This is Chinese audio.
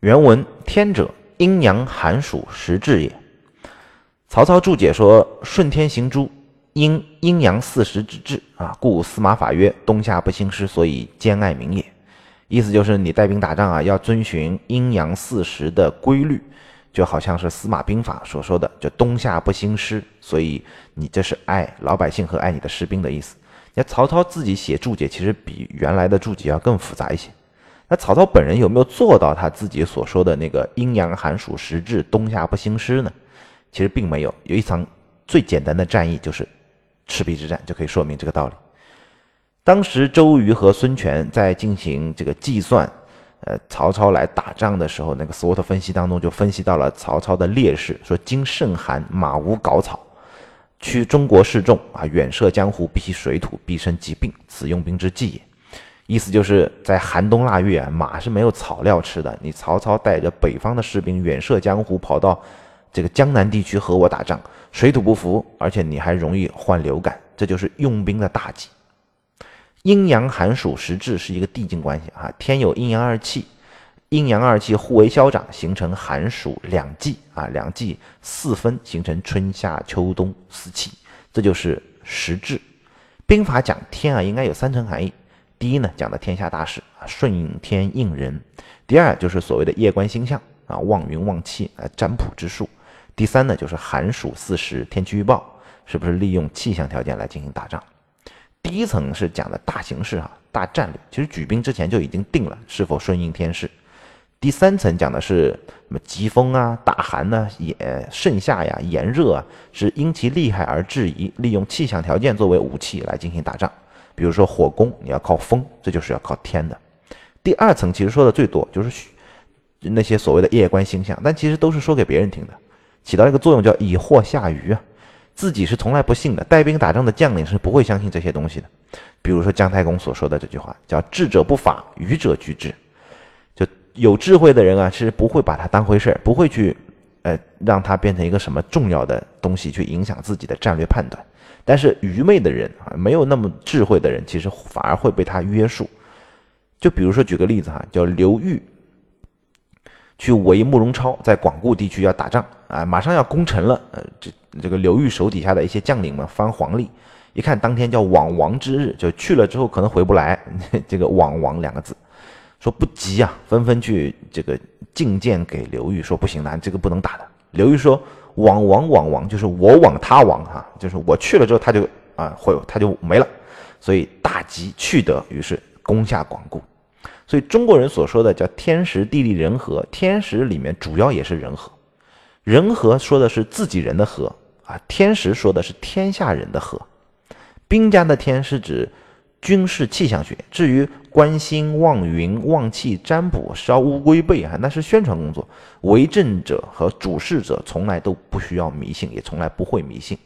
原文：天者，阴阳寒暑时至也。曹操注解说：“顺天行诸，因阴阳四时之至啊，故司马法曰：冬夏不兴师，所以兼爱民也。”意思就是你带兵打仗啊，要遵循阴阳四时的规律，就好像是司马兵法所说的，就冬夏不兴师，所以你这是爱老百姓和爱你的士兵的意思。那曹操自己写注解，其实比原来的注解要更复杂一些。那曹操本人有没有做到他自己所说的那个阴阳寒暑时至，冬夏不兴师呢？其实并没有，有一场最简单的战役就是赤壁之战，就可以说明这个道理。当时周瑜和孙权在进行这个计算，呃，曹操来打仗的时候，那个 SWOT 分析当中就分析到了曹操的劣势，说今甚寒，马无稿草，去中国示众啊，远涉江湖，必其水土，必生疾病，此用兵之计也。意思就是在寒冬腊月，马是没有草料吃的，你曹操带着北方的士兵远涉江湖，跑到。这个江南地区和我打仗，水土不服，而且你还容易患流感，这就是用兵的大忌。阴阳寒暑时制是一个递进关系啊，天有阴阳二气，阴阳二气互为消长，形成寒暑两季啊，两季四分形成春夏秋冬四气，这就是时制。兵法讲天啊，应该有三层含义。第一呢，讲的天下大事啊，顺应天应人；第二就是所谓的夜观星象啊，望云望气啊，占卜之术。第三呢，就是寒暑四时天气预报，是不是利用气象条件来进行打仗？第一层是讲的大形势哈，大战略，其实举兵之前就已经定了是否顺应天势。第三层讲的是什么疾风啊、大寒呢、炎盛夏呀、炎热啊，是因其厉害而质疑，利用气象条件作为武器来进行打仗。比如说火攻，你要靠风，这就是要靠天的。第二层其实说的最多就是那些所谓的夜观星象，但其实都是说给别人听的。起到一个作用，叫以祸下愚啊，自己是从来不信的，带兵打仗的将领是不会相信这些东西的。比如说姜太公所说的这句话，叫“智者不法，愚者居之”，就有智慧的人啊，是不会把它当回事儿，不会去，呃，让它变成一个什么重要的东西去影响自己的战略判断。但是愚昧的人啊，没有那么智慧的人，其实反而会被他约束。就比如说举个例子哈，叫刘裕。去围慕容超，在广固地区要打仗啊，马上要攻城了。呃，这这个刘裕手底下的一些将领们翻黄历，一看当天叫往王之日，就去了之后可能回不来。这个往王两个字，说不急啊，纷纷去这个进谏给刘裕，说不行，咱这个不能打的。刘裕说往王往王就是我往他亡哈，就是我去了之后他就啊会他就没了，所以大吉去得，于是攻下广固。所以中国人所说的叫天时地利人和，天时里面主要也是人和，人和说的是自己人的和啊，天时说的是天下人的和。兵家的天是指军事气象学，至于观星望云望气占卜烧乌龟背啊，那是宣传工作。为政者和主事者从来都不需要迷信，也从来不会迷信。